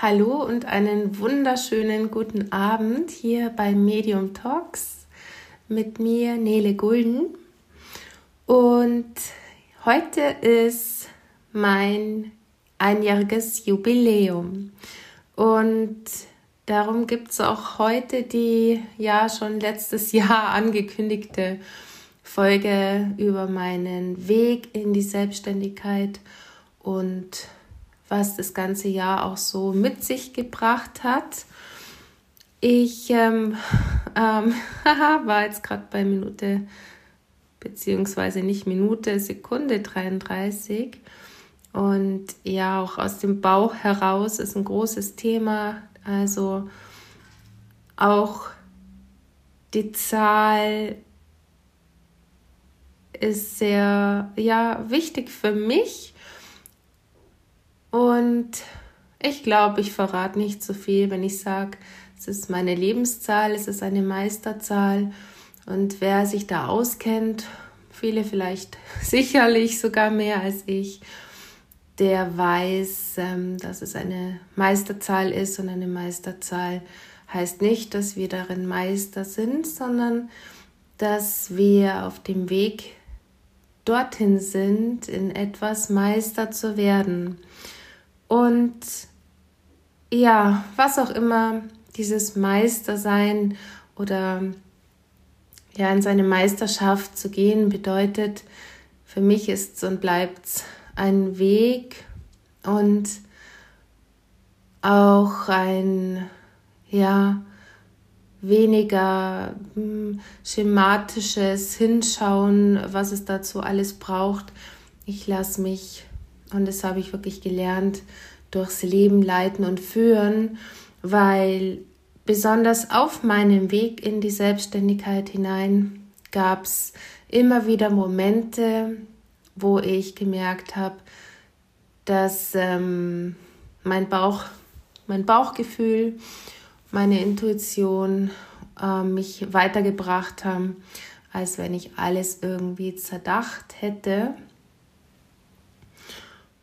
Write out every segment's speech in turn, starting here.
Hallo und einen wunderschönen guten Abend hier bei Medium Talks mit mir Nele Gulden. Und heute ist mein einjähriges Jubiläum. Und darum gibt es auch heute die ja schon letztes Jahr angekündigte Folge über meinen Weg in die Selbstständigkeit und was das ganze Jahr auch so mit sich gebracht hat. Ich ähm, ähm, war jetzt gerade bei Minute, beziehungsweise nicht Minute, Sekunde 33. Und ja, auch aus dem Bauch heraus ist ein großes Thema. Also auch die Zahl ist sehr ja, wichtig für mich und ich glaube, ich verrate nicht so viel, wenn ich sage, es ist meine Lebenszahl, es ist eine Meisterzahl. Und wer sich da auskennt, viele vielleicht sicherlich sogar mehr als ich, der weiß, ähm, dass es eine Meisterzahl ist. Und eine Meisterzahl heißt nicht, dass wir darin Meister sind, sondern dass wir auf dem Weg dorthin sind, in etwas Meister zu werden. Und ja, was auch immer dieses Meistersein oder ja, in seine Meisterschaft zu gehen bedeutet, für mich ist und bleibt ein Weg und auch ein ja weniger hm, schematisches Hinschauen, was es dazu alles braucht. Ich lasse mich und das habe ich wirklich gelernt, durchs Leben leiten und führen, weil besonders auf meinem Weg in die Selbstständigkeit hinein gab es immer wieder Momente, wo ich gemerkt habe, dass ähm, mein Bauch, mein Bauchgefühl, meine Intuition äh, mich weitergebracht haben, als wenn ich alles irgendwie zerdacht hätte.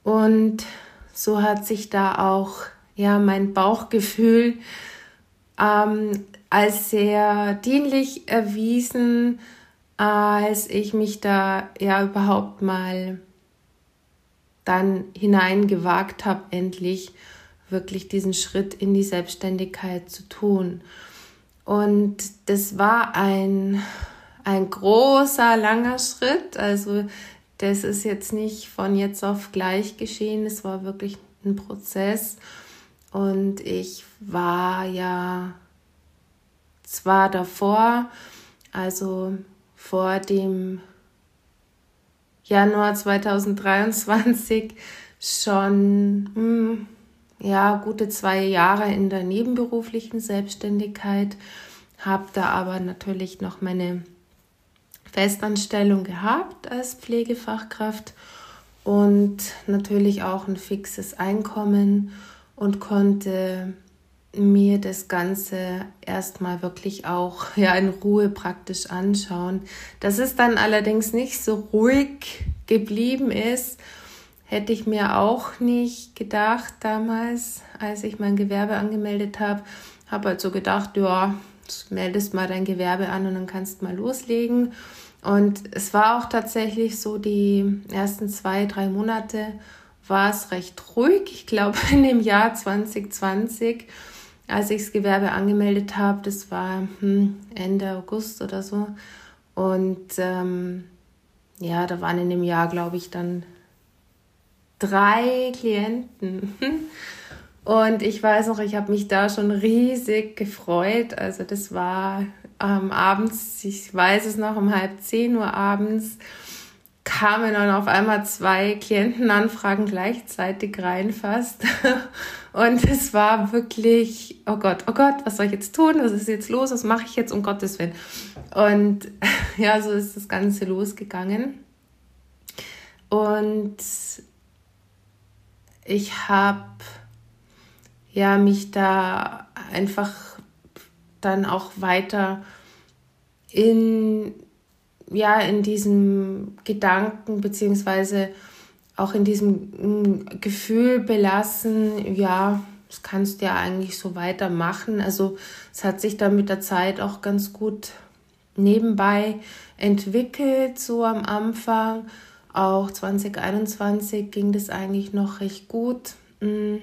Und so hat sich da auch ja mein Bauchgefühl ähm, als sehr dienlich erwiesen, als ich mich da ja überhaupt mal dann hineingewagt habe, endlich wirklich diesen Schritt in die Selbstständigkeit zu tun. Und das war ein, ein großer, langer Schritt. Also das ist jetzt nicht von jetzt auf gleich geschehen. Es war wirklich ein Prozess. Und ich war ja zwar davor, also vor dem Januar 2023 schon hm, ja gute zwei Jahre in der nebenberuflichen Selbstständigkeit, habe da aber natürlich noch meine Festanstellung gehabt als Pflegefachkraft und natürlich auch ein fixes Einkommen und konnte mir das Ganze erstmal wirklich auch ja in Ruhe praktisch anschauen. Dass es dann allerdings nicht so ruhig geblieben ist, hätte ich mir auch nicht gedacht damals, als ich mein Gewerbe angemeldet habe. Habe halt so gedacht, ja, meldest mal dein Gewerbe an und dann kannst mal loslegen. Und es war auch tatsächlich so, die ersten zwei, drei Monate war es recht ruhig. Ich glaube, in dem Jahr 2020, als ich das Gewerbe angemeldet habe, das war hm, Ende August oder so. Und ähm, ja, da waren in dem Jahr, glaube ich, dann drei Klienten. Und ich weiß noch, ich habe mich da schon riesig gefreut. Also das war ähm, abends, ich weiß es noch, um halb zehn Uhr abends kamen dann auf einmal zwei Klientenanfragen gleichzeitig rein fast. Und es war wirklich, oh Gott, oh Gott, was soll ich jetzt tun? Was ist jetzt los? Was mache ich jetzt um Gottes Willen? Und ja, so ist das Ganze losgegangen. Und ich habe ja mich da einfach dann auch weiter in, ja, in diesem Gedanken beziehungsweise auch in diesem mm, Gefühl belassen, ja, das kannst du ja eigentlich so weitermachen. Also es hat sich dann mit der Zeit auch ganz gut nebenbei entwickelt, so am Anfang. Auch 2021 ging das eigentlich noch recht gut. Mm.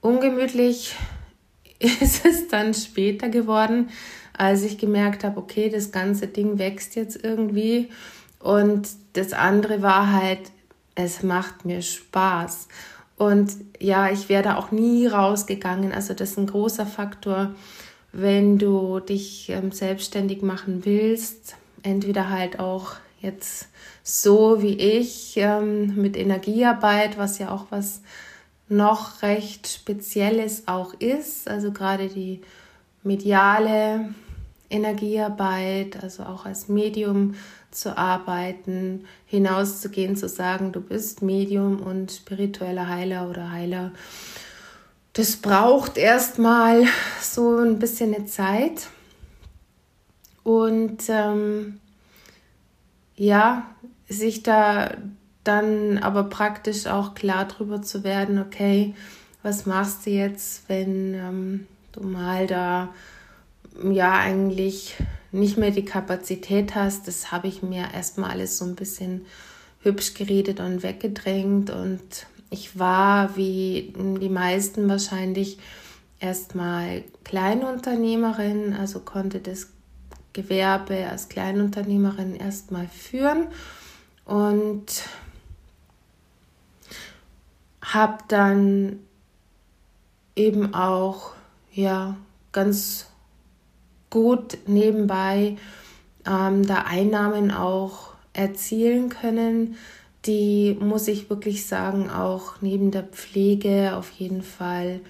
Ungemütlich ist es dann später geworden, als ich gemerkt habe, okay, das ganze Ding wächst jetzt irgendwie. Und das andere war halt, es macht mir Spaß. Und ja, ich wäre da auch nie rausgegangen. Also das ist ein großer Faktor, wenn du dich ähm, selbstständig machen willst. Entweder halt auch jetzt so wie ich ähm, mit Energiearbeit, was ja auch was noch recht Spezielles auch ist. Also gerade die mediale Energiearbeit, also auch als Medium zu arbeiten, hinauszugehen, zu sagen, du bist Medium und spiritueller Heiler oder Heiler. Das braucht erstmal so ein bisschen eine Zeit. Und ähm, ja, sich da dann aber praktisch auch klar drüber zu werden, okay, was machst du jetzt, wenn ähm, du mal da ja eigentlich nicht mehr die Kapazität hast. Das habe ich mir erstmal alles so ein bisschen hübsch geredet und weggedrängt. Und ich war, wie die meisten wahrscheinlich, erstmal Kleinunternehmerin, also konnte das Gewerbe als Kleinunternehmerin erstmal führen und habe dann eben auch ja ganz gut nebenbei ähm, da Einnahmen auch erzielen können. Die muss ich wirklich sagen, auch neben der Pflege auf jeden Fall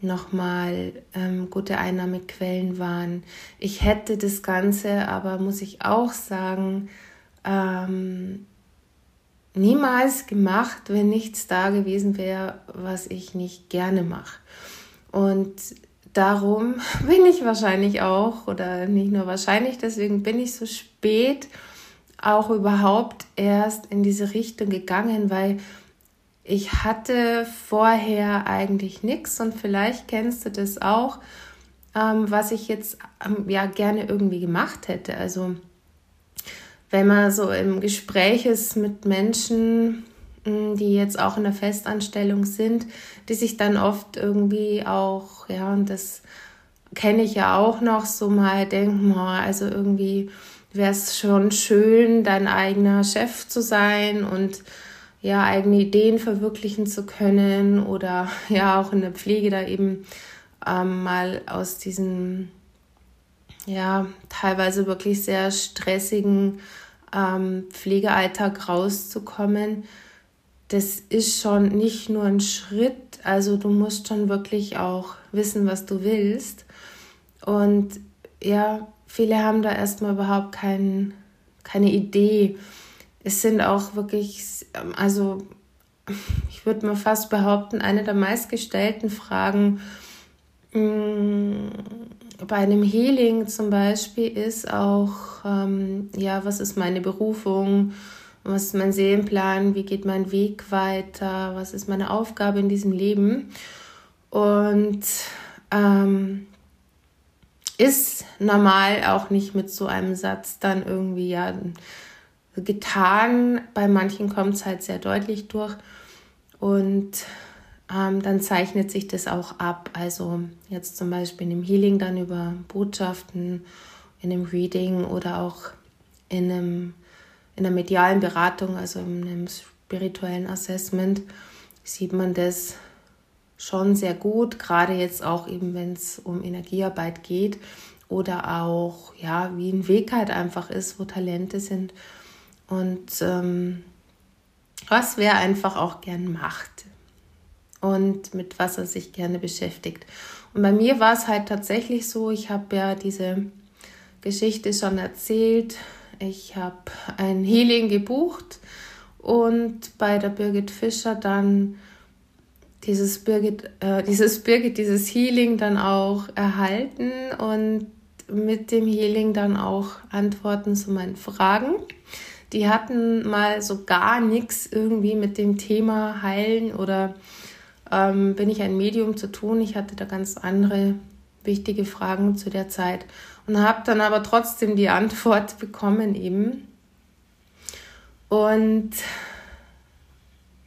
nochmal ähm, gute Einnahmequellen waren. Ich hätte das Ganze aber, muss ich auch sagen, ähm, niemals gemacht, wenn nichts da gewesen wäre, was ich nicht gerne mache. Und darum bin ich wahrscheinlich auch, oder nicht nur wahrscheinlich, deswegen bin ich so spät auch überhaupt erst in diese Richtung gegangen, weil ich hatte vorher eigentlich nichts und vielleicht kennst du das auch, ähm, was ich jetzt ähm, ja gerne irgendwie gemacht hätte. Also wenn man so im Gespräch ist mit Menschen, die jetzt auch in der Festanstellung sind, die sich dann oft irgendwie auch, ja, und das kenne ich ja auch noch, so mal denken, also irgendwie wäre es schon schön, dein eigener Chef zu sein und ja, eigene Ideen verwirklichen zu können oder ja, auch in der Pflege da eben ähm, mal aus diesem, ja, teilweise wirklich sehr stressigen ähm, Pflegealltag rauszukommen das ist schon nicht nur ein Schritt, also du musst schon wirklich auch wissen, was du willst. Und ja, viele haben da erstmal überhaupt kein, keine Idee. Es sind auch wirklich, also ich würde mal fast behaupten, eine der meistgestellten Fragen mh, mm, bei einem Healing zum Beispiel ist auch, ähm, ja, was ist meine Berufung? was ist mein Seelenplan, wie geht mein Weg weiter, was ist meine Aufgabe in diesem Leben. Und ähm, ist normal auch nicht mit so einem Satz dann irgendwie ja getan. Bei manchen kommt es halt sehr deutlich durch. Und ähm, dann zeichnet sich das auch ab. Also jetzt zum Beispiel in einem Healing dann über Botschaften, in einem Reading oder auch in einem in der medialen Beratung, also in einem spirituellen Assessment, sieht man das schon sehr gut, gerade jetzt auch eben, wenn es um Energiearbeit geht oder auch, ja, wie ein Weg halt einfach ist, wo Talente sind und ähm, was wer einfach auch gern macht und mit was er sich gerne beschäftigt. Und bei mir war es halt tatsächlich so, ich habe ja diese Geschichte schon erzählt, ich habe ein Healing gebucht und bei der Birgit Fischer dann dieses Birgit, äh, dieses Birgit, dieses Healing dann auch erhalten und mit dem Healing dann auch Antworten zu meinen Fragen. Die hatten mal so gar nichts irgendwie mit dem Thema Heilen oder ähm, bin ich ein Medium zu tun. Ich hatte da ganz andere wichtige Fragen zu der Zeit und habe dann aber trotzdem die Antwort bekommen eben. Und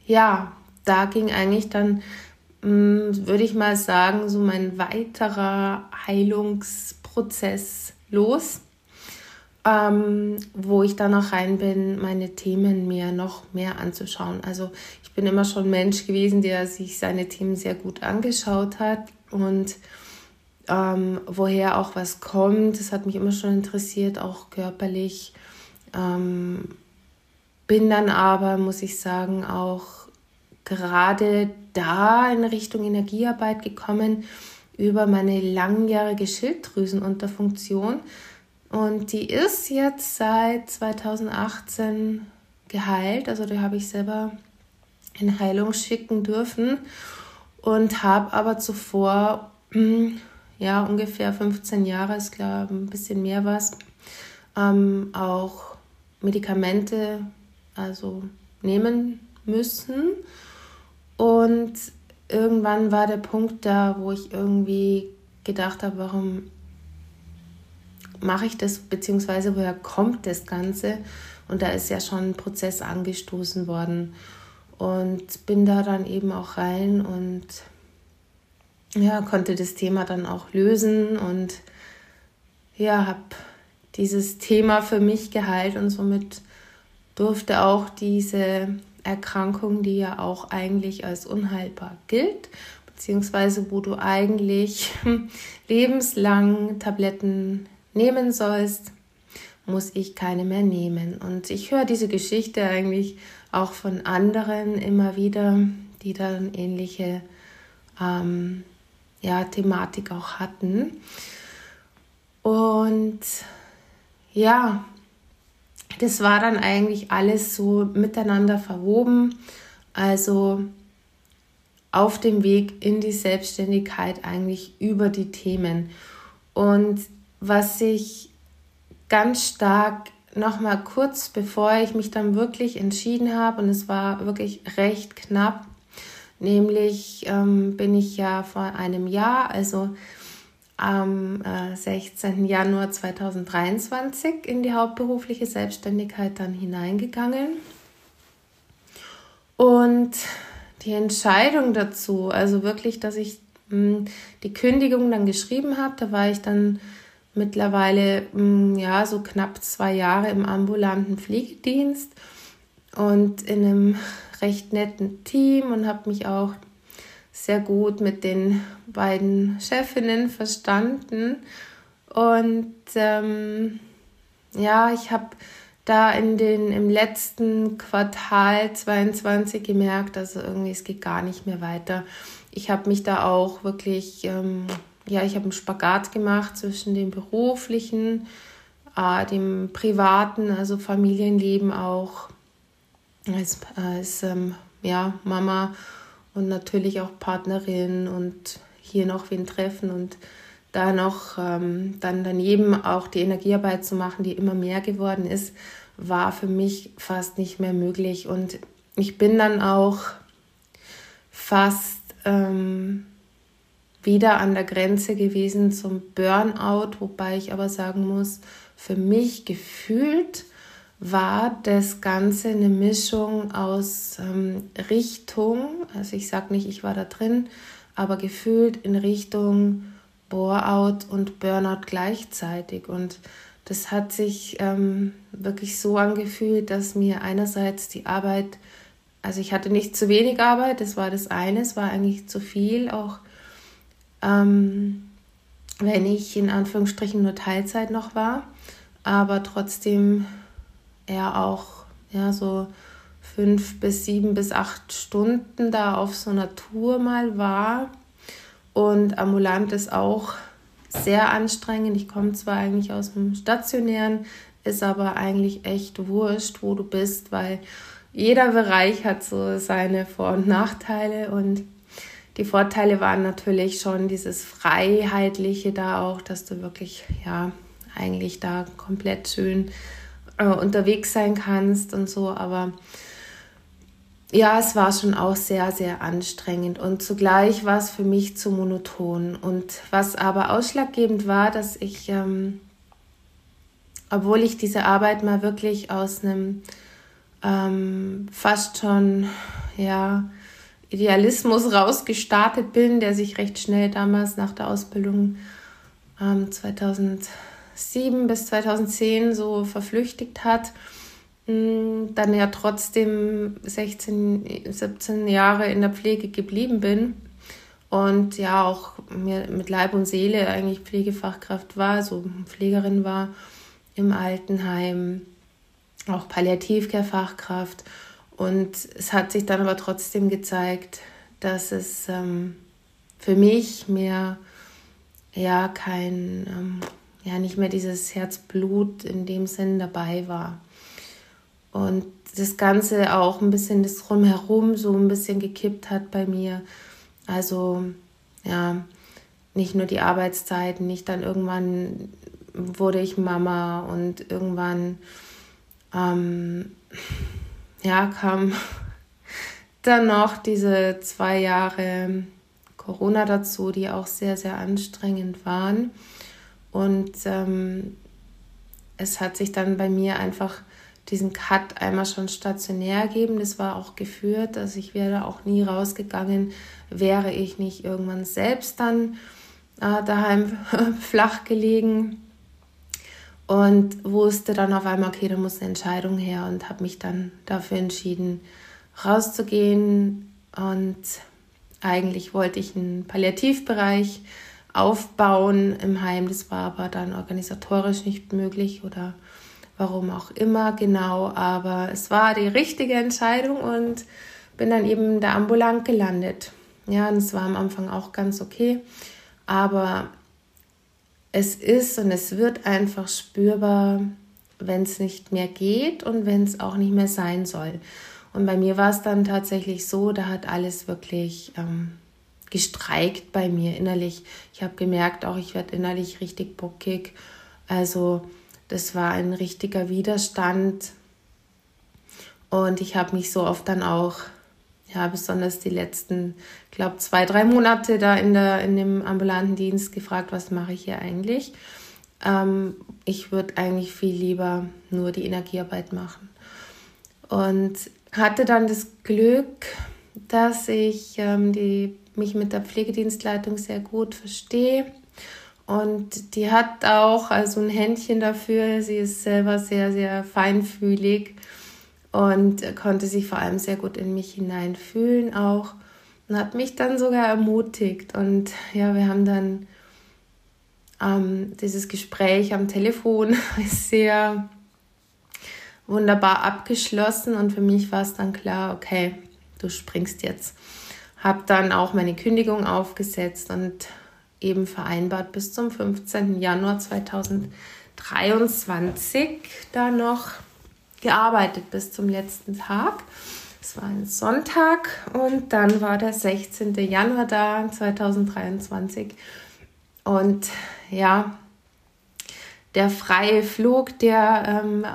ja, da ging eigentlich dann, mm, würde ich mal sagen, so mein weiterer Heilungsprozess los, ähm, wo ich dann auch rein bin, meine Themen mir noch mehr anzuschauen. Also ich bin immer schon Mensch gewesen, der sich seine Themen sehr gut angeschaut hat und ähm, woher auch was kommt. Das hat mich immer schon interessiert, auch körperlich. Ähm, bin dann aber, muss ich sagen, auch gerade da in Richtung Energiearbeit gekommen über meine langjährige Schilddrüsenunterfunktion. Und die ist jetzt seit 2018 geheilt. Also die habe ich selber in Heilung schicken dürfen und habe aber zuvor ja, ungefähr 15 Jahre, ist glaube ein bisschen mehr was, ähm, auch Medikamente also nehmen müssen. Und irgendwann war der Punkt da, wo ich irgendwie gedacht habe, warum mache ich das, beziehungsweise woher kommt das Ganze? Und da ist ja schon ein Prozess angestoßen worden. Und bin da dann eben auch rein und ja, konnte das Thema dann auch lösen und ja, habe dieses Thema für mich geheilt und somit durfte auch diese Erkrankung, die ja auch eigentlich als unheilbar gilt, beziehungsweise wo du eigentlich lebenslang Tabletten nehmen sollst, muss ich keine mehr nehmen. Und ich höre diese Geschichte eigentlich auch von anderen immer wieder, die dann ähnliche ähm, ja, Thematik auch hatten. Und ja, das war dann eigentlich alles so miteinander verwoben. Also auf dem Weg in die Selbstständigkeit eigentlich über die Themen. Und was ich ganz stark nochmal kurz bevor ich mich dann wirklich entschieden habe, und es war wirklich recht knapp, Nämlich ähm, bin ich ja vor einem Jahr, also am äh, 16. Januar 2023 in die hauptberufliche Selbstständigkeit dann hineingegangen. Und die Entscheidung dazu, also wirklich, dass ich mh, hm, die Kündigung dann geschrieben habe, da war ich dann mittlerweile mh, hm, ja so knapp zwei Jahre im ambulanten Pflegedienst und in einem recht netten Team und habe mich auch sehr gut mit den beiden Chefinnen verstanden. Und ähm, ja, ich habe da in den, im letzten Quartal 22 gemerkt, also irgendwie es geht gar nicht mehr weiter. Ich habe mich da auch wirklich, ähm, ja, ich habe einen Spagat gemacht zwischen dem beruflichen, äh, dem privaten, also Familienleben auch als, als ähm, ja, Mama und natürlich auch Partnerin und hier noch wen treffen und da noch ähm, dann daneben auch die Energiearbeit zu machen, die immer mehr geworden ist, war für mich fast nicht mehr möglich. Und ich bin dann auch fast ähm, wieder an der Grenze gewesen zum Burnout, wobei ich aber sagen muss, für mich gefühlt war das Ganze eine Mischung aus ähm, Richtung, also ich sage nicht, ich war da drin, aber gefühlt in Richtung Bore-out und Burnout gleichzeitig. Und das hat sich ähm, wirklich so angefühlt, dass mir einerseits die Arbeit, also ich hatte nicht zu wenig Arbeit, das war das eine, es war eigentlich zu viel, auch ähm, wenn ich in Anführungsstrichen nur Teilzeit noch war, aber trotzdem er auch ja, so fünf bis sieben bis acht Stunden da auf so einer Tour mal war. Und ambulant ist auch sehr anstrengend. Ich komme zwar eigentlich aus dem Stationären, ist aber eigentlich echt wurscht, wo du bist, weil jeder Bereich hat so seine Vor- und Nachteile und die Vorteile waren natürlich schon dieses Freiheitliche da auch, dass du wirklich, ja, eigentlich da komplett schön äh, unterwegs sein kannst und so. Aber ja, es war schon auch sehr, sehr anstrengend und zugleich war es für mich zu monoton. Und was aber ausschlaggebend war, dass ich, ähm, obwohl ich diese Arbeit mal wirklich aus einem ähm, fast schon, ja, Idealismus rausgestartet bin, der sich recht schnell damals nach der Ausbildung ähm, 2007 bis 2010 so verflüchtigt hat, hm, dann ja trotzdem 16, 17 Jahre in der Pflege geblieben bin und ja auch mir mit Leib und Seele eigentlich Pflegefachkraft war, so Pflegerin war im Altenheim, auch Palliativcare-Fachkraft. Und es hat sich dann aber trotzdem gezeigt, dass es ähm, für mich mehr, ja, kein, ähm, ja, nicht mehr dieses Herzblut in dem Sinn dabei war. Und das Ganze auch ein bisschen das Drumherum so ein bisschen gekippt hat bei mir. Also ja, nicht nur die Arbeitszeiten, nicht dann irgendwann wurde ich Mama und irgendwann ähm, ja, kam dann noch diese zwei Jahre Corona dazu, die auch sehr, sehr anstrengend waren. Und ähm, es hat sich dann bei mir einfach diesen Cut einmal schon stationär geben. Das war auch geführt, dass ich wäre auch nie rausgegangen, wäre ich nicht irgendwann selbst dann äh, daheim flach gelegen und wusste dann auf einmal, okay, da muss eine Entscheidung her und habe mich dann dafür entschieden, rauszugehen und eigentlich wollte ich einen Palliativbereich aufbauen im Heim. Das war aber dann organisatorisch nicht möglich oder warum auch immer genau, aber es war die richtige Entscheidung und bin dann eben da ambulant gelandet. Ja, und es war am Anfang auch ganz okay, aber es ist und es wird einfach spürbar, wenn es nicht mehr geht und wenn es auch nicht mehr sein soll. Und bei mir war es dann tatsächlich so, da hat alles wirklich ähm, gestreikt bei mir innerlich. Ich habe gemerkt, auch ich werde innerlich richtig bockig. Also das war ein richtiger Widerstand. Und ich habe mich so oft dann auch, ja, besonders die letzten, glaube zwei, drei Monate da in, der, in dem ambulanten Dienst gefragt, was mache ich hier eigentlich? Ähm, ich würde eigentlich viel lieber nur die Energiearbeit machen. Und hatte dann das Glück, dass ich ähm, die, mich mit der Pflegedienstleitung sehr gut verstehe und die hat auch also ein Händchen dafür. Sie ist selber sehr, sehr feinfühlig und konnte sich vor allem sehr gut in mich hineinfühlen auch und hat mich dann sogar ermutigt. Und ja, wir haben dann ähm, dieses Gespräch am Telefon sehr wunderbar abgeschlossen und für mich war es dann klar, okay, du springst jetzt. Habe dann auch meine Kündigung aufgesetzt und eben vereinbart, bis zum 15. Januar 2023 da noch gearbeitet bis zum letzten Tag. Es war ein Sonntag und dann war der 16. Januar da 2023. Und ja, der freie Flug, der ähm,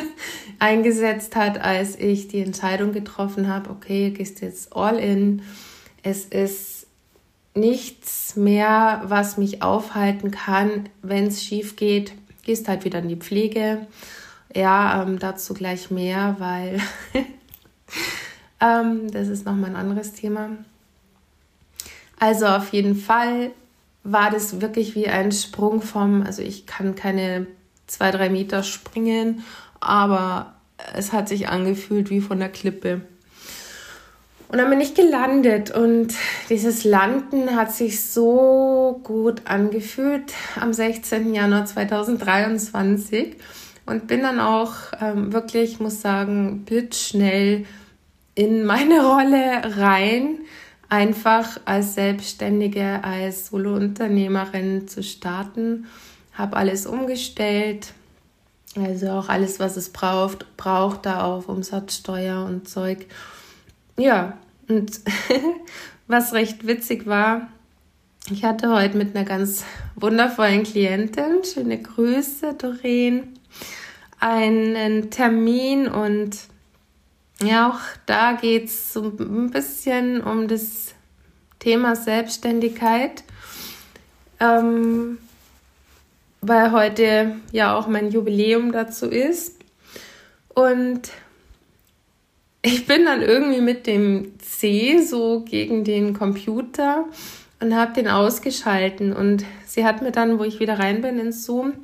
eingesetzt hat, als ich die Entscheidung getroffen habe, okay, gehst jetzt all in. Es ist nichts mehr, was mich aufhalten kann, wenn es schief geht. Gehst halt wieder in die Pflege. Ja, ähm, dazu gleich mehr, weil ähm, das ist nochmal ein anderes Thema. Also auf jeden Fall war das wirklich wie ein Sprung vom, also ich kann keine zwei, drei Meter springen, aber es hat sich angefühlt wie von der Klippe. Und dann bin ich gelandet und dieses Landen hat sich so gut angefühlt am 16. Januar 2023 und bin dann auch ähm, wirklich, muss sagen, blitzschnell in meine Rolle rein, einfach als Selbstständige, als Solounternehmerin zu starten. Habe alles umgestellt, also auch alles, was es braucht, braucht da auf Umsatzsteuer und Zeug ja, und was recht witzig war, ich hatte heute mit einer ganz wundervollen Klientin, schöne Grüße, Doreen, einen Termin und ja, auch da geht es so ein bisschen um das Thema Selbstständigkeit, ähm, weil heute ja auch mein Jubiläum dazu ist. Und ich bin dann irgendwie mit dem C so gegen den Computer und habe den ausgeschalten. Und sie hat mir dann, wo ich wieder rein bin ins Zoom,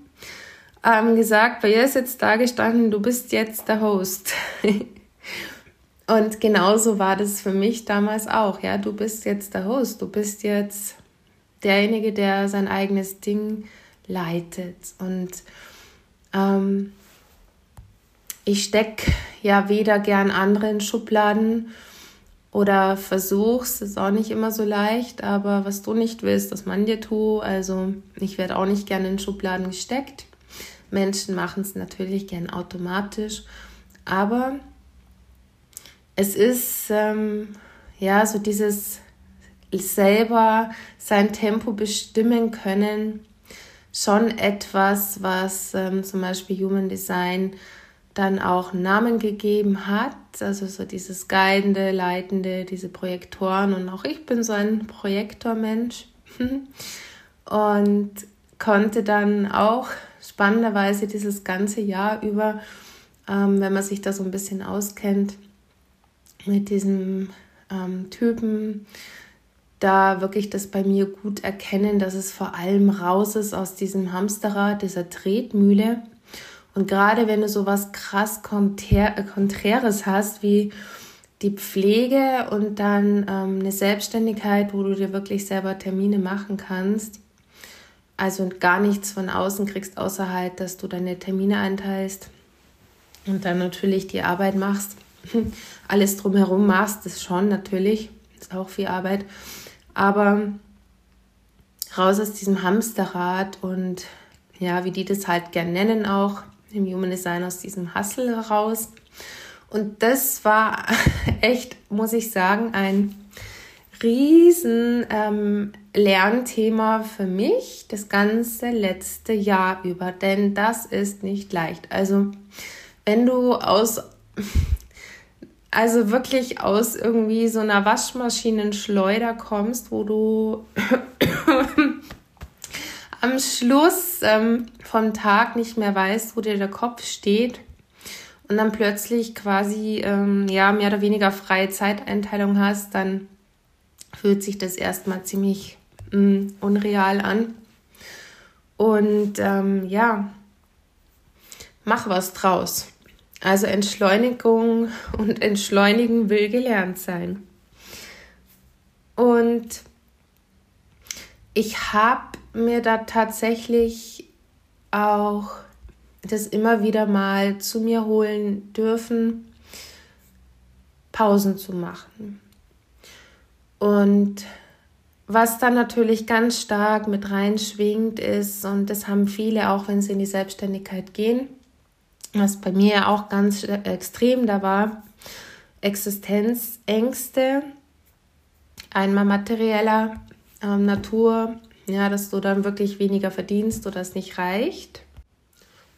ähm, gesagt, bei ihr ist jetzt da gestanden, du bist jetzt der Host. und genauso war das für mich damals auch. Ja, du bist jetzt der Host, du bist jetzt derjenige, der sein eigenes Ding leitet. Und ähm, ich stecke ja weder gern andere in Schubladen oder versuch's, ist auch nicht immer so leicht, aber was du nicht willst, das man dir tu. Also ich werde auch nicht gerne in Schubladen gesteckt. Menschen machen es natürlich gern automatisch, aber es ist ähm, ja so dieses selber sein Tempo bestimmen können, schon etwas, was ähm, zum Beispiel Human Design dann auch Namen gegeben hat, also so dieses Guidende, Leitende, diese Projektoren. Und auch ich bin so ein Projektormensch. Und konnte dann auch spannenderweise dieses ganze Jahr über, ähm, wenn man sich da so ein bisschen auskennt, mit diesem ähm, Typen, da wirklich das bei mir gut erkennen, dass es vor allem raus ist aus diesem Hamsterrad, dieser Tretmühle. Und gerade wenn du so was krass Konträres hast, wie die Pflege und dann ähm, eine Selbstständigkeit, wo du dir wirklich selber Termine machen kannst, also gar nichts von außen kriegst, außer halt, dass du deine Termine einteilst und dann natürlich die Arbeit machst. Alles drumherum machst, das schon natürlich, ist auch viel Arbeit. Aber raus aus diesem Hamsterrad und ja, wie die das halt gern nennen auch, im Human Design aus diesem Hustle heraus. Und das war echt, muss ich sagen, ein riesen ähm, Lernthema für mich das ganze letzte Jahr über, denn das ist nicht leicht. Also wenn du aus, also wirklich aus irgendwie so einer Waschmaschinenschleuder kommst, wo du am Schluss ähm, vom Tag nicht mehr weißt, wo dir der Kopf steht und dann plötzlich quasi ähm, ja mehr oder weniger freie Zeiteinteilung hast, dann fühlt sich das erstmal ziemlich mh, mm, unreal an. Und ähm, ja, mach was draus. Also Entschleunigung und Entschleunigen will gelernt sein. Und ich habe mir da tatsächlich auch das immer wieder mal zu mir holen dürfen, Pausen zu machen. Und was dann natürlich ganz stark mit reinschwingt ist, und das haben viele auch, wenn sie in die Selbstständigkeit gehen, was bei mir auch ganz extrem da war, Existenzängste, einmal materieller ähm, Natur, ja, dass du dann wirklich weniger verdienst oder es nicht reicht.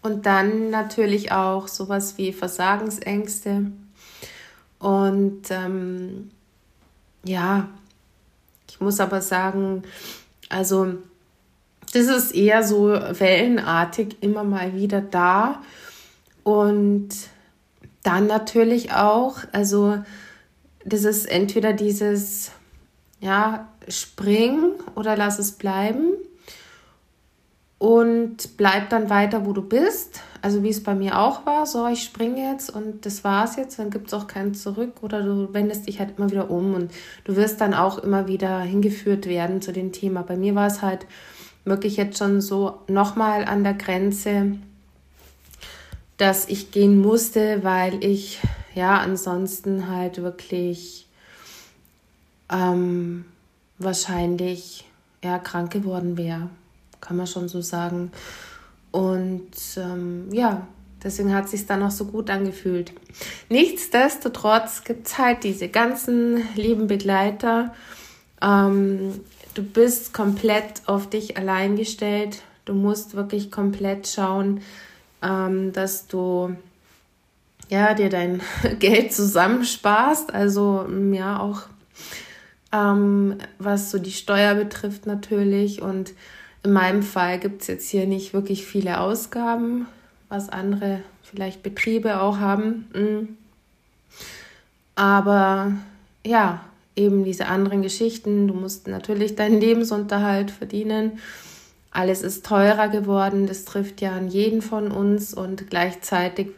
Und dann natürlich auch sowas wie Versagensängste. Und ähm, ja, ich muss aber sagen, also das ist eher so wellenartig immer mal wieder da. Und dann natürlich auch, also das ist entweder dieses, ja, spring oder lass es bleiben und bleib dann weiter, wo du bist. Also wie es bei mir auch war, so ich springe jetzt und das war's jetzt, dann gibt es auch kein Zurück oder du wendest dich halt immer wieder um und du wirst dann auch immer wieder hingeführt werden zu dem Thema. Bei mir war es halt wirklich jetzt schon so nochmal an der Grenze, dass ich gehen musste, weil ich ja ansonsten halt wirklich ähm, wahrscheinlich eher krank geworden wäre, kann man schon so sagen. Und ähm, ja, deswegen hat es sich dann auch so gut angefühlt. Nichtsdestotrotz gibt es halt diese ganzen lieben Begleiter. Ähm, du bist komplett auf dich allein gestellt. Du musst wirklich komplett schauen, ähm, dass du ja, dir dein Geld zusammensparst. Also ja, auch ähm, was so die Steuer betrifft natürlich. Und in meinem Fall gibt es jetzt hier nicht wirklich viele Ausgaben, was andere vielleicht Betriebe auch haben. Mm. Aber ja, eben diese anderen Geschichten. Du musst natürlich deinen Lebensunterhalt verdienen. Alles ist teurer geworden. Das trifft ja an jeden von uns. Und gleichzeitig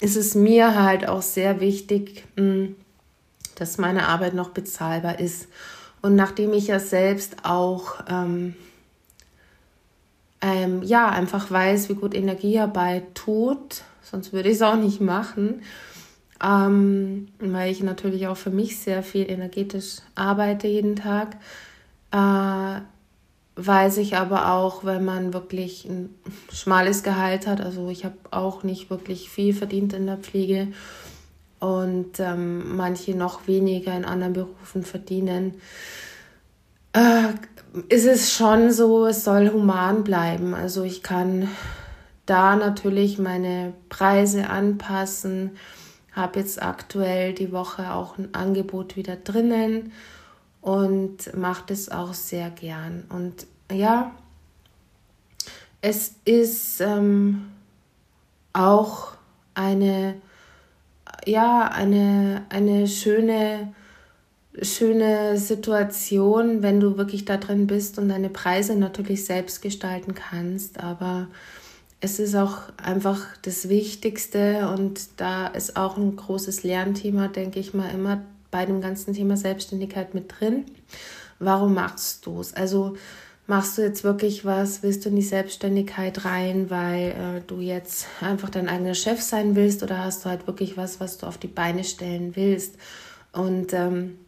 ist es mir halt auch sehr wichtig, mm, dass meine Arbeit noch bezahlbar ist. Und nachdem ich ja selbst auch ähm, ähm, ja einfach weiß, wie gut Energiearbeit tut, sonst würde ich es auch nicht machen, ähm, weil ich natürlich auch für mich sehr viel energetisch arbeite jeden Tag. Äh, weiß ich aber auch, wenn man wirklich ein schmales Gehalt hat, also ich habe auch nicht wirklich viel verdient in der Pflege. Und ähm, manche noch weniger in anderen Berufen verdienen, äh, ist es schon so, es soll human bleiben. Also ich kann da natürlich meine Preise anpassen habe jetzt aktuell die Woche auch ein Angebot wieder drinnen und mache das auch sehr gern. Und ja, es ist ähm, auch eine, ja, eine, eine schöne, schöne Situation, wenn du wirklich da drin bist und deine Preise natürlich selbst gestalten kannst. Aber es ist auch einfach das Wichtigste und da ist auch ein großes Lernthema, denke ich mal, immer bei dem ganzen Thema Selbstständigkeit mit drin. Warum machst du es? Also machst du jetzt wirklich was, willst du in die Selbstständigkeit rein, weil äh, du jetzt einfach dein eigener Chef sein willst oder hast du halt wirklich was, was du auf die Beine stellen willst? Und ähm,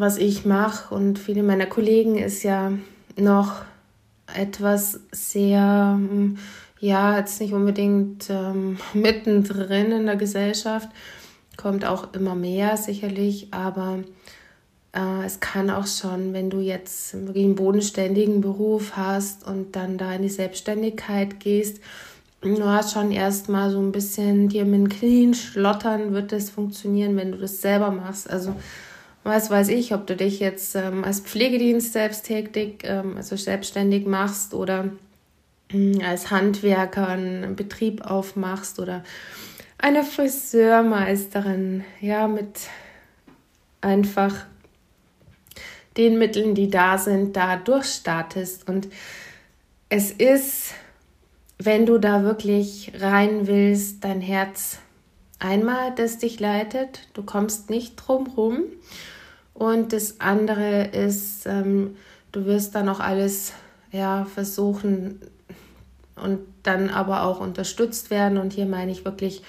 was ich mache und viele meiner Kollegen ist ja noch etwas sehr, hm, ja, jetzt nicht unbedingt ähm, mittendrin in der Gesellschaft, kommt auch immer mehr sicherlich, aber äh, es kann auch schon, wenn du jetzt wirklich einen bodenständigen Beruf hast und dann da in die Selbstständigkeit gehst, du hast schon erstmal so ein bisschen dir mit den Knien schlottern, wird das funktionieren, wenn du das selber machst. Also was weiß ich, ob du dich jetzt ähm, als Pflegedienst selbsttätig, ähm, also selbstständig machst oder äh, als Handwerker einen Betrieb aufmachst oder eine Friseurmeisterin, ja, mit einfach den Mitteln, die da sind, da durchstartest. Und es ist, wenn du da wirklich rein willst, dein Herz einmal, das dich leitet, du kommst nicht drum rum. Und das andere ist, ähm, du wirst dann auch alles ja, versuchen und dann aber auch unterstützt werden. Und hier meine ich wirklich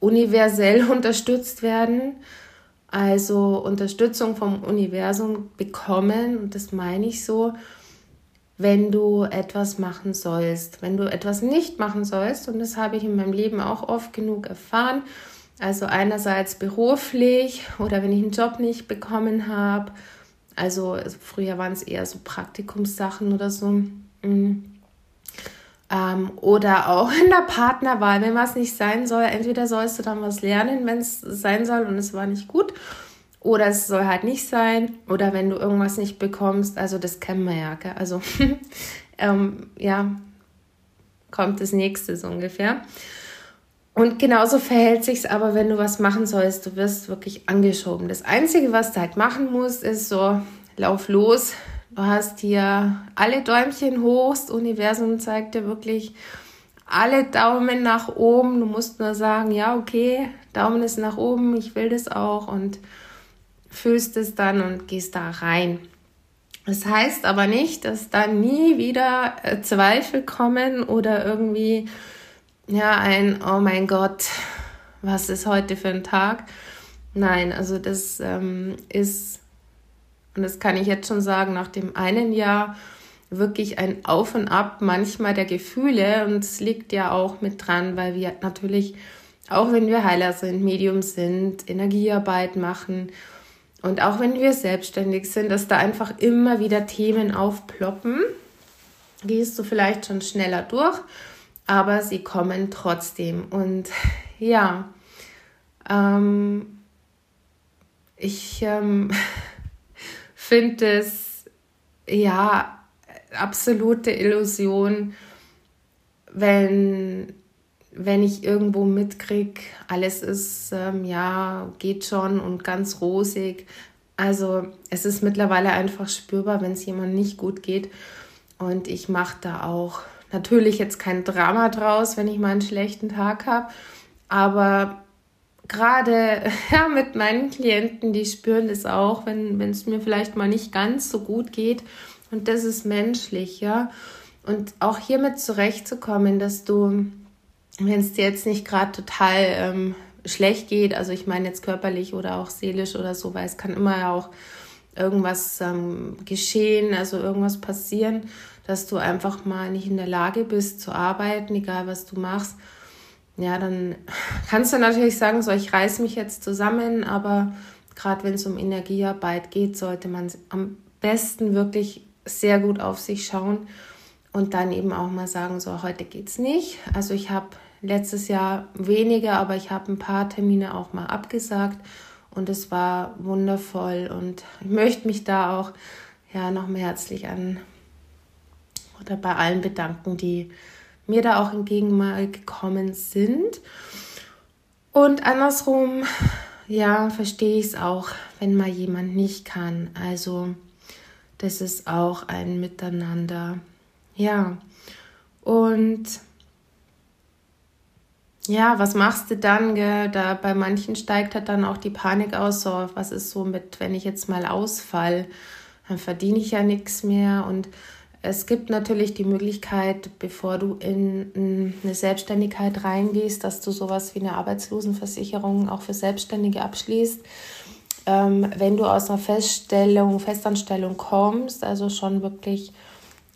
universell unterstützt werden. Also Unterstützung vom Universum bekommen. Und das meine ich so, wenn du etwas machen sollst. Wenn du etwas nicht machen sollst, und das habe ich in meinem Leben auch oft genug erfahren, also einerseits beruflich oder wenn ich einen Job nicht bekommen habe. Also, früher waren es eher so Praktikumssachen oder so. Mhm. Ähm, oder auch in der Partnerwahl, wenn was nicht sein soll. Entweder sollst du dann was lernen, wenn es sein soll und es war nicht gut. Oder es soll halt nicht sein. Oder wenn du irgendwas nicht bekommst. Also das kennen wir ja. Gell? Also ähm, ja, kommt das nächste so ungefähr. Und genauso verhält sich's aber, wenn du was machen sollst. Du wirst wirklich angeschoben. Das Einzige, was du halt machen musst, ist so, lauf los. Du hast hier alle Däumchen hoch. Das Universum zeigt dir wirklich alle Daumen nach oben. Du musst nur sagen, ja, okay, Daumen ist nach oben, ich will das auch und fühlst es dann und gehst da rein. Das heißt aber nicht, dass da nie wieder äh, Zweifel kommen oder irgendwie ja, ein, oh mein Gott, was ist heute für ein Tag? Nein, also das ähm, ist, und das kann ich jetzt schon sagen, nach dem einen Jahr wirklich ein Auf und Ab manchmal der Gefühle. Und es liegt ja auch mit dran, weil wir natürlich, auch wenn wir Heiler sind, Medium sind, Energiearbeit machen und auch wenn wir selbstständig sind, dass da einfach immer wieder Themen aufploppen, gehst du vielleicht schon schneller durch aber sie kommen trotzdem. Und ja, ähm, ich ähm, finde es ja absolute Illusion, wenn, wenn ich irgendwo mitkriege, alles ist ähm, ja geht schon und ganz rosig. Also es ist mittlerweile einfach spürbar, wenn es jemandem nicht gut geht. Und ich mache da auch natürlich jetzt kein Drama draus, wenn ich mal einen schlechten Tag habe. Aber gerade ja, mit meinen Klienten, die spüren das auch, wenn es mir vielleicht mal nicht ganz so gut geht. Und das ist menschlich, ja. Und auch hiermit zurechtzukommen, dass du, wenn es dir jetzt nicht gerade total ähm, schlecht geht, also ich meine jetzt körperlich oder auch seelisch oder so, weil es kann immer auch irgendwas ähm, geschehen, also irgendwas passieren, dass du einfach mal nicht in der Lage bist zu arbeiten, egal was du machst. Ja, dann kannst du natürlich sagen, so ich reiß mich jetzt zusammen, aber gerade wenn es um Energiearbeit geht, sollte man am besten wirklich sehr gut auf sich schauen und dann eben auch mal sagen, so heute geht's nicht. Also ich habe letztes Jahr weniger, aber ich habe ein paar Termine auch mal abgesagt und es war wundervoll und ich möchte mich da auch ja nochmal herzlich an oder bei allen bedanken, die mir da auch entgegengekommen sind. Und andersrum, ja, verstehe ich es auch, wenn mal jemand nicht kann. Also das ist auch ein Miteinander. Ja, und ja, was machst du dann? Gell? Da bei manchen steigt halt dann auch die Panik aus. So, was ist so mit, wenn ich jetzt mal ausfall, dann verdiene ich ja nichts mehr. Und es gibt natürlich die Möglichkeit, bevor du in eine Selbstständigkeit reingehst, dass du sowas wie eine Arbeitslosenversicherung auch für Selbstständige abschließt. Ähm, wenn du aus einer Feststellung, Festanstellung kommst, also schon wirklich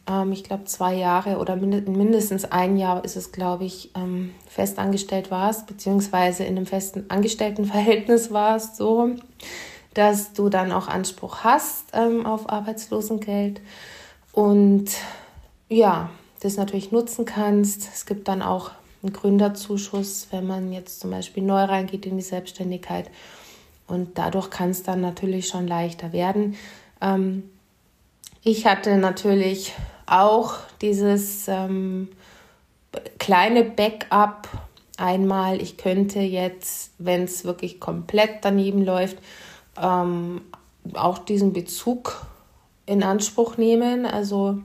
ähm, ich glaube, zwei Jahre oder mindestens ein Jahr ist es, glaube ich, ähm, festangestellt warst, beziehungsweise in einem festen Angestelltenverhältnis warst, so, dass du dann auch Anspruch hast ähm, auf Arbeitslosengeld und ja, das natürlich nutzen kannst. Es gibt dann auch einen Gründerzuschuss, wenn man jetzt zum Beispiel neu reingeht in die Selbstständigkeit. Und dadurch kann es dann natürlich schon leichter werden. Ähm, ich hatte natürlich auch dieses ähm, kleine Backup einmal, ich könnte jetzt, wenn es wirklich komplett daneben läuft, ähm, auch diesen Bezug in Anspruch nehmen. Also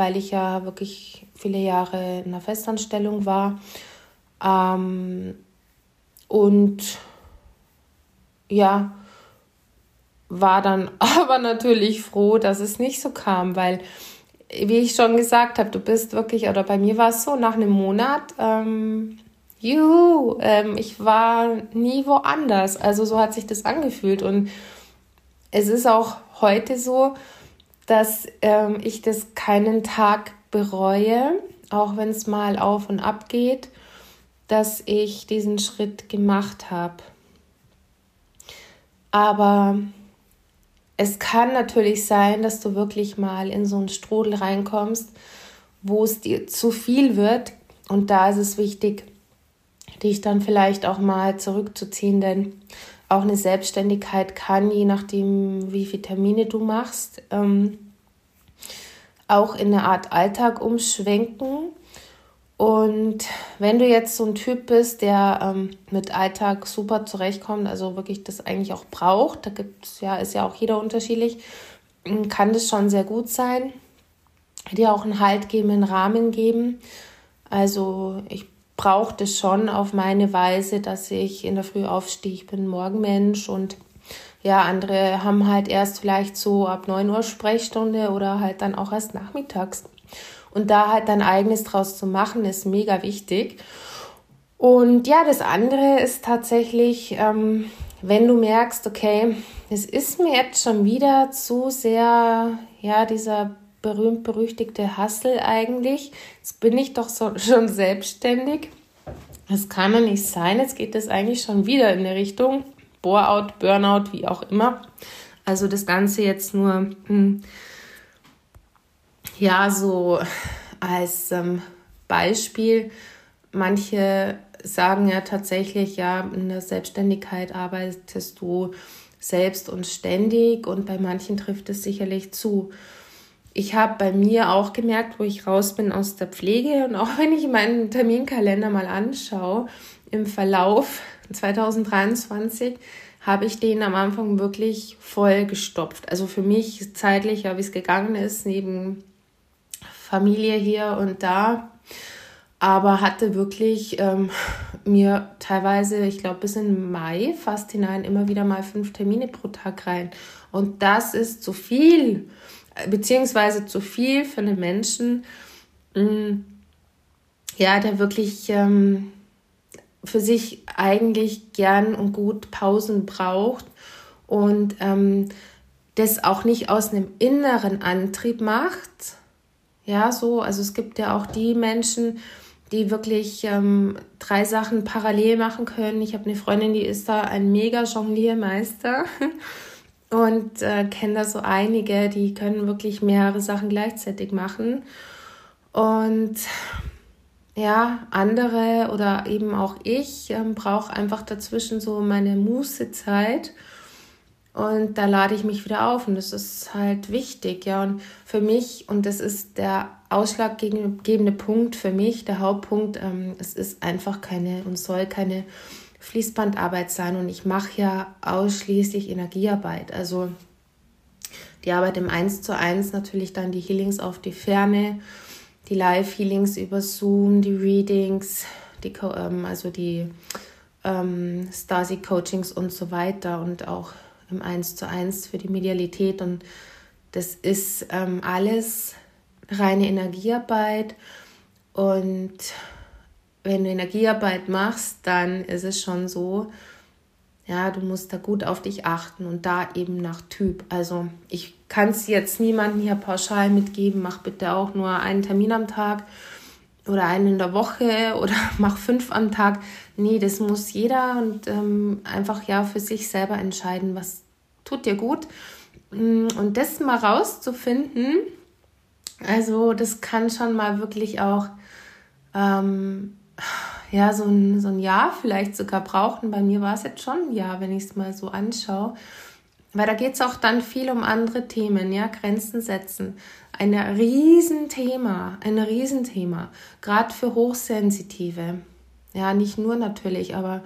weil ich ja wirklich viele Jahre in einer Festanstellung war. Ähm, und ja, war dann aber natürlich froh, dass es nicht so kam, weil wie ich schon gesagt habe, du bist wirklich, oder bei mir war es so, nach einem Monat, ähm, juhu, ähm, ich war nie woanders. Also so hat sich das angefühlt. Und es ist auch heute so, dass ähm, ich das keinen Tag bereue, auch wenn es mal auf und ab geht, dass ich diesen Schritt gemacht habe. Aber es kann natürlich sein, dass du wirklich mal in so einen Strudel reinkommst, wo es dir zu viel wird. Und da ist es wichtig, dich dann vielleicht auch mal zurückzuziehen, denn auch eine Selbstständigkeit kann, je nachdem, wie viele Termine du machst, ähm, auch in eine Art Alltag umschwenken. Und wenn du jetzt so ein Typ bist, der ähm, mit Alltag super zurechtkommt, also wirklich das eigentlich auch braucht, da gibt's ja, ist ja auch jeder unterschiedlich, mm, kann das schon sehr gut sein. Dir auch einen Halt geben, einen Rahmen geben. Also ich brauche das schon auf meine Weise, dass ich in der Früh aufstehe. Ich bin Morgenmensch und ja, andere haben halt erst vielleicht so ab 9 Uhr Sprechstunde oder halt dann auch erst nachmittags. Und da halt dein eigenes draus zu machen, ist mega wichtig. Und ja, das andere ist tatsächlich, ähm, wenn du merkst, okay, es ist mir jetzt schon wieder zu sehr, ja, dieser berühmt-berüchtigte Hassel eigentlich. Jetzt bin ich doch so, schon selbstständig. Das kann ja nicht sein. Jetzt geht es eigentlich schon wieder in eine Richtung Bore-out, Burnout, wie auch immer. Also das Ganze jetzt nur hm, ja, so als ähm, Beispiel, manche sagen ja tatsächlich, ja, in der Selbstständigkeit arbeitest du selbst und ständig und bei manchen trifft es sicherlich zu. Ich habe bei mir auch gemerkt, wo ich raus bin aus der Pflege und auch wenn ich meinen Terminkalender mal anschaue, im Verlauf 2023 habe ich den am Anfang wirklich voll gestopft. Also für mich zeitlich, ja, wie es gegangen ist, neben Familie hier und da, aber hatte wirklich ähm, mir teilweise, ich glaube bis in Mai fast hinein, immer wieder mal fünf Termine pro Tag rein. Und das ist zu viel, beziehungsweise zu viel für einen Menschen, mh, mm, ja, der wirklich ähm, für sich eigentlich gern und gut Pausen braucht und ähm, das auch nicht aus einem inneren Antrieb macht. Ja, so, also es gibt ja auch die Menschen, die wirklich ähm, drei Sachen parallel machen können. Ich habe eine Freundin, die ist da ein mega Jongliermeister und äh, kenne da so einige, die können wirklich mehrere Sachen gleichzeitig machen. Und ja, andere oder eben auch ich ähm, brauche einfach dazwischen so meine Mußezeit und da lade ich mich wieder auf und das ist halt wichtig, ja. Und für mich, und das ist der ausschlaggebende Punkt für mich, der Hauptpunkt, ähm, es ist einfach keine und soll keine Fließbandarbeit sein und ich mache ja ausschließlich Energiearbeit. Also die Arbeit im 1 zu 1, natürlich dann die Healings auf die Ferne die Live-Healings über Zoom, die Readings, die, ähm, also die ähm, Stasi-Coachings und so weiter und auch im 1 zu 1 für die Medialität. Und das ist ähm, alles reine Energiearbeit. Und wenn du Energiearbeit machst, dann ist es schon so, ja, du musst da gut auf dich achten und da eben nach Typ. Also ich kann es jetzt niemandem hier pauschal mitgeben, mach bitte auch nur einen Termin am Tag oder einen in der Woche oder mach fünf am Tag. Nee, das muss jeder und ähm, einfach ja für sich selber entscheiden, was tut dir gut. Mm, und das mal rauszufinden, also das kann schon mal wirklich auch ähm, ja, so ein, so ein Jahr vielleicht sogar brauchen. Bei mir war es jetzt schon ein Jahr, wenn ich es mal so anschaue. Weil da geht es auch dann viel um andere Themen, ja, Grenzen setzen. Ein Riesenthema, ein Riesenthema. Gerade für Hochsensitive. Ja, nicht nur natürlich, aber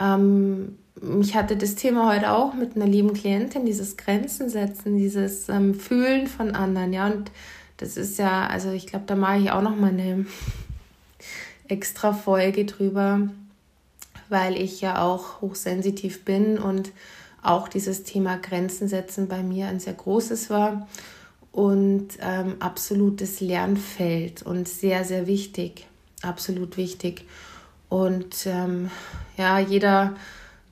ähm, ich hatte das Thema heute auch mit einer lieben Klientin, dieses Grenzen setzen, dieses ähm, Fühlen von anderen, ja, und das ist ja, also ich glaube, da mache ich auch noch mal eine extra Folge drüber, weil ich ja auch hochsensitiv bin und auch dieses Thema Grenzen setzen bei mir ein sehr großes war und ähm, absolutes Lernfeld und sehr, sehr wichtig, absolut wichtig. Und ähm, ja, jeder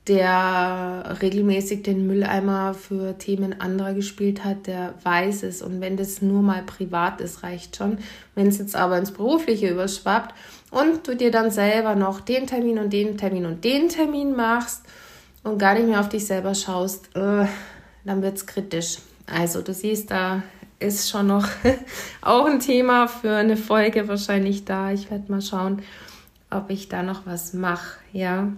der regelmäßig den Mülleimer für Themen anderer gespielt hat, der weiß es. Und wenn das nur mal privat ist, reicht schon. Wenn es jetzt aber ins Berufliche überschwappt und du dir dann selber noch den Termin und den Termin und den Termin machst und gar nicht mehr auf dich selber schaust, äh, dann wird es kritisch. Also du siehst, da ist schon noch auch ein Thema für eine Folge wahrscheinlich da. Ich werde mal schauen, ob ich da noch was mache. Ja.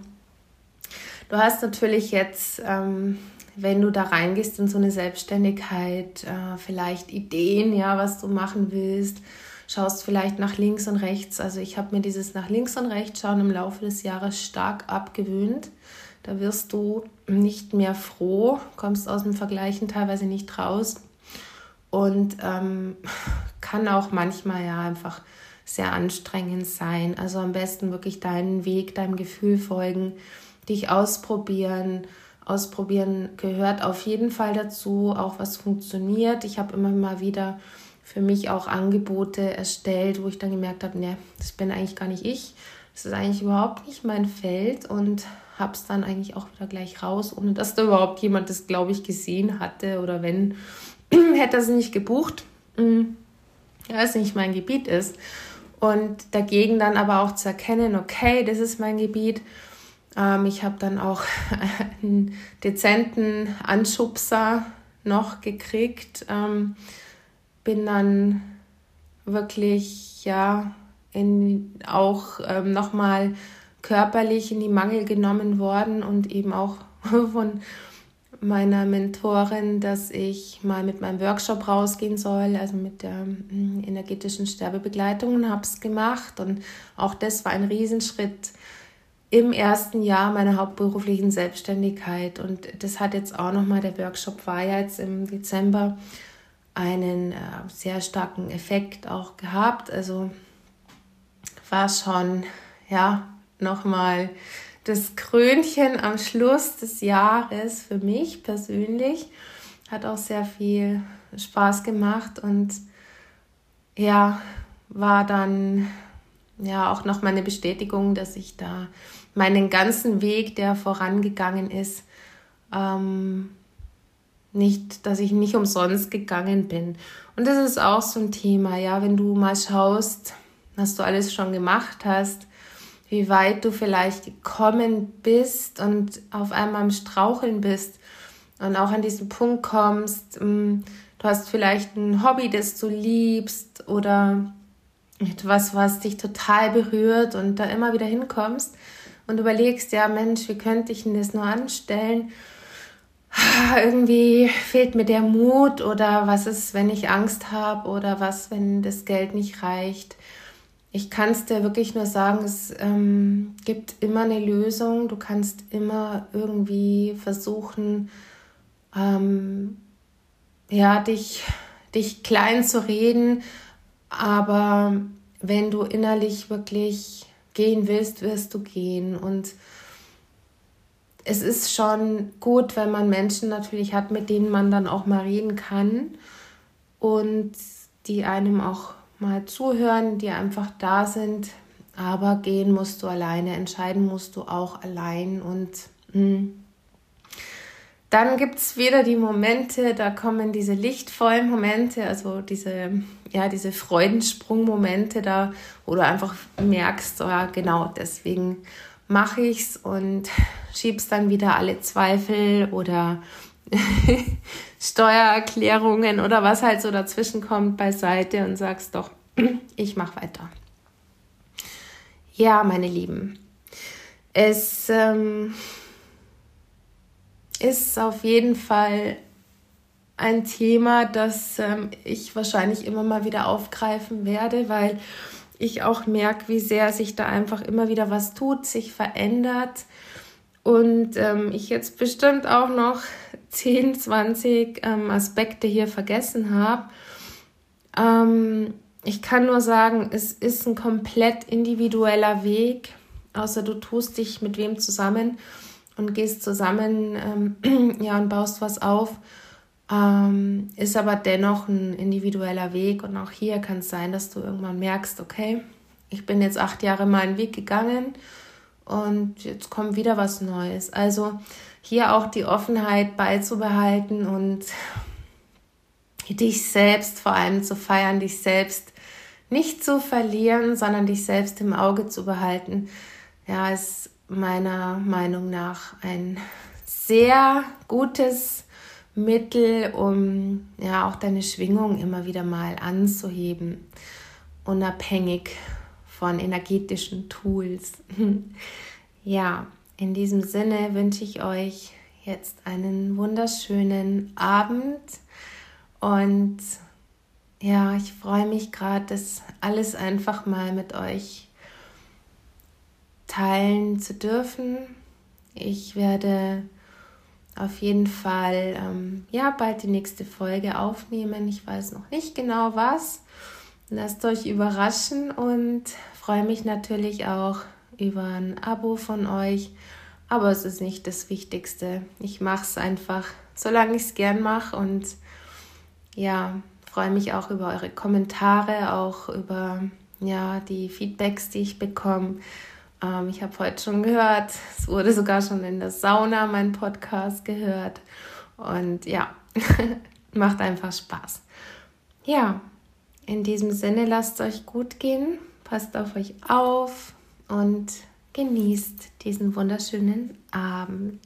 Du hast natürlich jetzt, ähm, wenn du da reingehst in so eine Selbstständigkeit, äh, vielleicht Ideen, ja, was du machen willst, schaust vielleicht nach links und rechts. Also ich habe mir dieses nach links und rechts schauen im Laufe des Jahres stark abgewöhnt. Da wirst du nicht mehr froh, kommst aus dem Vergleichen teilweise nicht raus und ähm, kann auch manchmal ja einfach sehr anstrengend sein. Also am besten wirklich deinen Weg, deinem Gefühl folgen dich ausprobieren. Ausprobieren gehört auf jeden Fall dazu, auch was funktioniert. Ich habe immer mal wieder für mich auch Angebote erstellt, wo ich dann gemerkt habe, ne, das bin eigentlich gar nicht ich. Das ist eigentlich überhaupt nicht mein Feld und habe es dann eigentlich auch wieder gleich raus, ohne dass da überhaupt jemand das, glaube ich, gesehen hatte oder wenn, hätte er es nicht gebucht, hm, ja, es nicht mein Gebiet ist. Und dagegen dann aber auch zu erkennen, okay, das ist mein Gebiet ähm, ich habe dann auch einen dezenten Anschubser noch gekriegt. Ähm, bin dann wirklich ja in, auch ähm, nochmal körperlich in die Mangel genommen worden und eben auch von meiner Mentorin, dass ich mal mit meinem Workshop rausgehen soll, also mit der mm, energetischen Sterbebegleitung und habe es gemacht. Und auch das war ein Riesenschritt im ersten Jahr meiner hauptberuflichen Selbstständigkeit. Und das hat jetzt auch nochmal, der Workshop war ja jetzt im Dezember, einen äh, sehr starken Effekt auch gehabt. Also war schon, ja, nochmal das Krönchen am Schluss des Jahres für mich persönlich. Hat auch sehr viel Spaß gemacht und ja, war dann ja auch noch mal eine Bestätigung, dass ich da meinen ganzen Weg, der vorangegangen ist, ähm, nicht, dass ich nicht umsonst gegangen bin. Und das ist auch so ein Thema, ja, wenn du mal schaust, was du alles schon gemacht hast, wie weit du vielleicht gekommen bist und auf einmal am Straucheln bist und auch an diesen Punkt kommst, mm, du hast vielleicht ein Hobby, das du liebst oder etwas, was dich total berührt und da immer wieder hinkommst und überlegst, ja Mensch, wie könnte ich denn das nur anstellen? Irgendwie fehlt mir der Mut oder was ist, wenn ich Angst habe oder was, wenn das Geld nicht reicht ich kann es dir wirklich nur sagen, es ähm, gibt immer eine Lösung. Du kannst immer irgendwie versuchen, ähm, ja, dich, dich klein zu reden. Aber wenn du innerlich wirklich gehen willst, wirst du gehen. Und es ist schon gut, wenn man Menschen natürlich hat, mit denen man dann auch mal reden kann und die einem auch mal zuhören, die einfach da sind. Aber gehen musst du alleine, entscheiden musst du auch allein. Und. Hm. dann gibt es wieder die Momente, da kommen diese lichtvollen Momente, also diese, ja, diese Freudensprungmomente, da, wo du einfach merkst, ja, genau deswegen mache ich es und schiebst dann wieder alle Zweifel oder Steuererklärungen oder was halt so dazwischen kommt beiseite und sagst doch, ich mache weiter. Ja, meine Lieben, es ähm, ist auf jeden Fall ein Thema, das ähm, ich wahrscheinlich immer mal wieder aufgreifen werde, weil ich auch merke, wie sehr sich da einfach immer wieder was tut, sich verändert und ähm, ich jetzt bestimmt auch noch 10, 20 ähm, Aspekte hier vergessen habe. Ähm, ich kann nur sagen, es ist ein komplett individueller Weg, außer du tust dich mit wem zusammen und gehst zusammen ähm, ja, und baust was auf. Ähm, ist aber dennoch ein individueller Weg und auch hier kann es sein, dass du irgendwann merkst, okay, ich bin jetzt acht Jahre meinen Weg gegangen und jetzt kommt wieder was Neues. Also hier auch die Offenheit beizubehalten und dich selbst vor allem zu feiern, dich selbst nicht zu verlieren, sondern dich selbst im Auge zu behalten, ja, ist meiner Meinung nach ein sehr gutes Mittel, um ja auch deine Schwingung immer wieder mal anzuheben, unabhängig von energetischen Tools. ja, in diesem Sinne wünsche ich euch jetzt einen wunderschönen Abend und ja, ich freue mich gerade, das alles einfach mal mit euch teilen zu dürfen. Ich werde auf jeden Fall ähm, ja bald die nächste Folge aufnehmen. Ich weiß noch nicht genau was. Lasst euch überraschen und freue mich natürlich auch über ein Abo von euch. Aber es ist nicht das Wichtigste. Ich mache es einfach, solange ich es gern mache. Und ja, freue mich auch über eure Kommentare, auch über ja, die Feedbacks, die ich bekomme. Ähm, ich habe heute schon gehört, es wurde sogar schon in der Sauna mein Podcast gehört. Und ja, macht einfach Spaß. Ja, in diesem Sinne, lasst es euch gut gehen, passt auf euch auf und genießt diesen wunderschönen Abend.